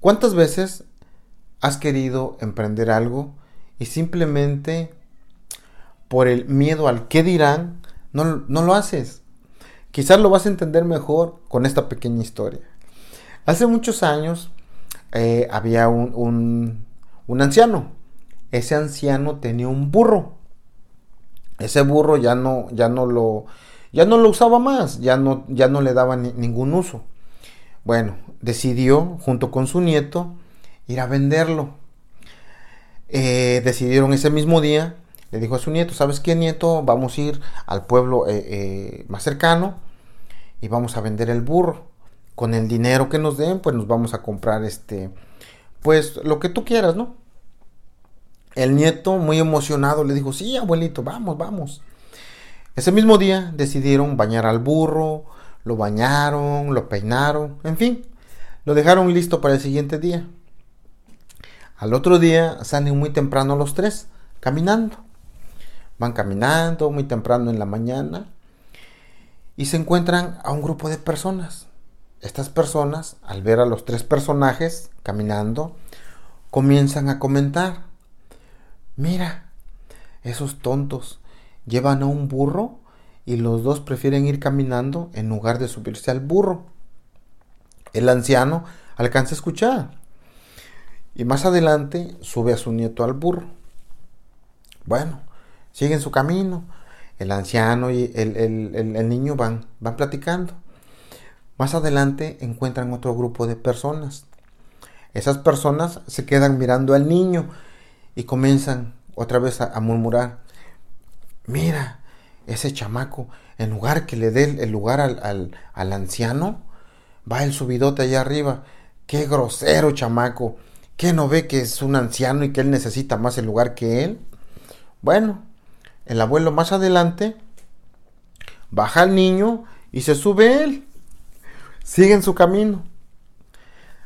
¿Cuántas veces has querido emprender algo y simplemente por el miedo al qué dirán, no, lo haces? Quizás lo vas a entender mejor con esta pequeña historia. Hace muchos años eh, había un, un anciano. Ese anciano tenía un burro. Ese burro ya no, ya no lo, ya no lo usaba más, ya no, ya no le daba ningún uso. Bueno, decidió, junto con su nieto, ir a venderlo. Eh, decidieron ese mismo día, le dijo a su nieto, ¿sabes qué nieto? Vamos a ir al pueblo eh, eh, más cercano y vamos a vender el burro. Con el dinero que nos den, pues nos vamos a comprar este, pues lo que tú quieras, ¿no? El nieto, muy emocionado, le dijo, sí, abuelito, vamos, vamos. Ese mismo día decidieron bañar al burro, lo bañaron, lo peinaron, en fin, lo dejaron listo para el siguiente día. Al otro día salen muy temprano los tres, caminando. Van caminando muy temprano en la mañana y se encuentran a un grupo de personas. Estas personas, al ver a los tres personajes caminando, comienzan a comentar, mira, esos tontos llevan a un burro y los dos prefieren ir caminando en lugar de subirse al burro. El anciano alcanza a escuchar y más adelante sube a su nieto al burro. Bueno, siguen su camino. El anciano y el, niño van, van platicando. Más adelante encuentran otro grupo de personas. Esas personas se quedan mirando al niño y comienzan otra vez a murmurar, mira, ese chamaco, en lugar que le dé el lugar al, anciano, va el subidote allá arriba. Qué grosero chamaco. ¿Qué no ve que es un anciano y que él necesita más el lugar que él? Bueno, el abuelo más adelante baja al niño y se sube él. Sigue en su camino.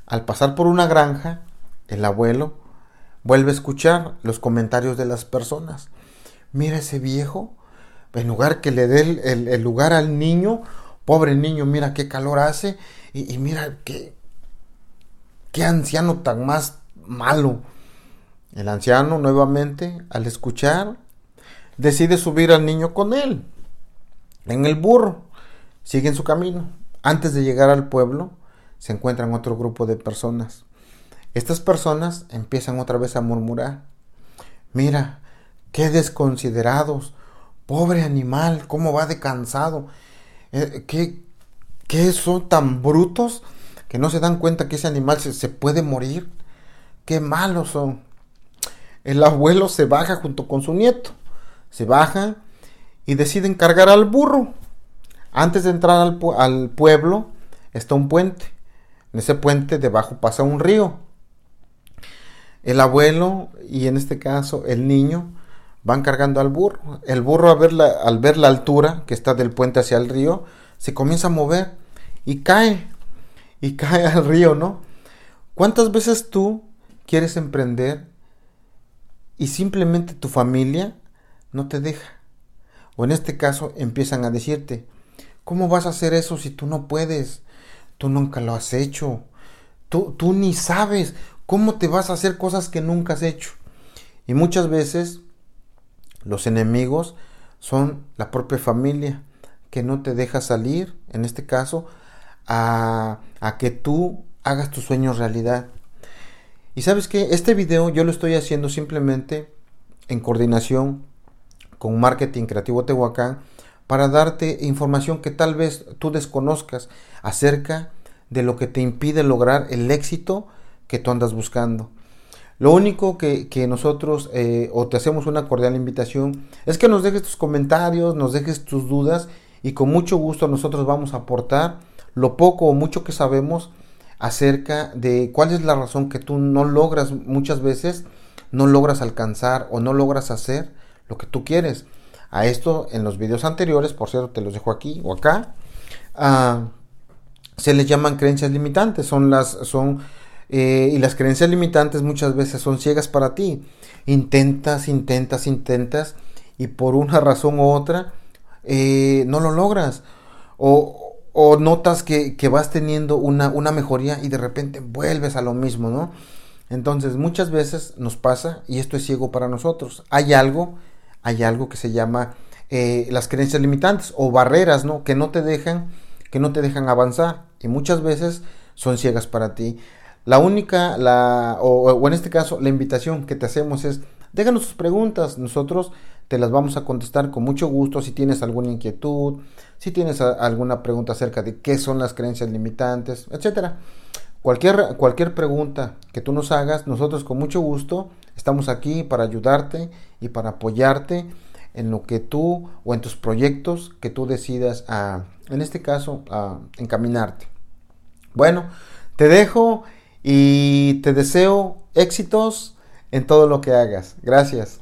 Al pasar por una granja, el abuelo vuelve a escuchar los comentarios de las personas. Mira ese viejo, en lugar que le dé el, lugar al niño, pobre niño, mira qué calor hace y, mira qué, qué anciano tan más malo. El anciano nuevamente, al escuchar, decide subir al niño con él, en el burro, sigue en su camino. Antes de llegar al pueblo, se encuentran otro grupo de personas. Estas personas empiezan otra vez a murmurar. Mira, qué desconsiderados, Pobre animal, cómo va de cansado. Eh, ¿qué, son tan brutos que no se dan cuenta que ese animal se, puede morir? Qué malos son. El abuelo se baja junto con su nieto. Se baja y deciden cargar al burro. Antes de entrar al pueblo está un puente. En ese puente debajo pasa un río. El abuelo y en este caso el niño van cargando al burro. El burro al ver, la, altura que está del puente hacia el río, se comienza a mover y cae. Y cae al río, ¿no? ¿Cuántas veces tú quieres emprender y simplemente tu familia no te deja? O en este caso empiezan a decirte, ¿cómo vas a hacer eso si tú no puedes? Tú nunca lo has hecho. Tú, tú ni sabes cómo te vas a hacer cosas que nunca has hecho. Y muchas veces los enemigos son la propia familia que no te deja salir, en este caso, a, que tú hagas tus sueños realidad. Y sabes que este video yo lo estoy haciendo simplemente en coordinación con Marketing Creativo Tehuacán para darte información que tal vez tú desconozcas acerca de lo que te impide lograr el éxito que tú andas buscando. Lo único que, nosotros, eh, o te hacemos una cordial invitación, es que nos dejes tus comentarios, nos dejes tus dudas y con mucho gusto nosotros vamos a aportar lo poco o mucho que sabemos acerca de cuál es la razón que tú no logras muchas veces, no logras alcanzar o no logras hacer lo que tú quieres. A esto en los videos anteriores, por cierto, te los dejo aquí o acá, ah, se les llaman creencias limitantes, son las, son eh, y las creencias limitantes muchas veces son ciegas para ti. Intentas, intentas, intentas y por una razón u otra eh, no lo logras. O, notas que, vas teniendo una, una, mejoría y de repente vuelves a lo mismo, ¿no? Entonces muchas veces nos pasa, y esto es ciego para nosotros, hay algo, hay algo que se llama eh, las creencias limitantes o barreras, ¿no? Que no te dejan, que no te dejan avanzar y muchas veces son ciegas para ti. La única, la, o, en este caso, la invitación que te hacemos es, déjanos tus preguntas, nosotros te las vamos a contestar con mucho gusto si tienes alguna inquietud, si tienes alguna pregunta acerca de qué son las creencias limitantes, etcétera. Cualquier, cualquier pregunta que tú nos hagas, nosotros con mucho gusto estamos aquí para ayudarte y para apoyarte en lo que tú o en tus proyectos que tú decidas a, en este caso, a encaminarte. Bueno, te dejo y te deseo éxitos en todo lo que hagas. Gracias.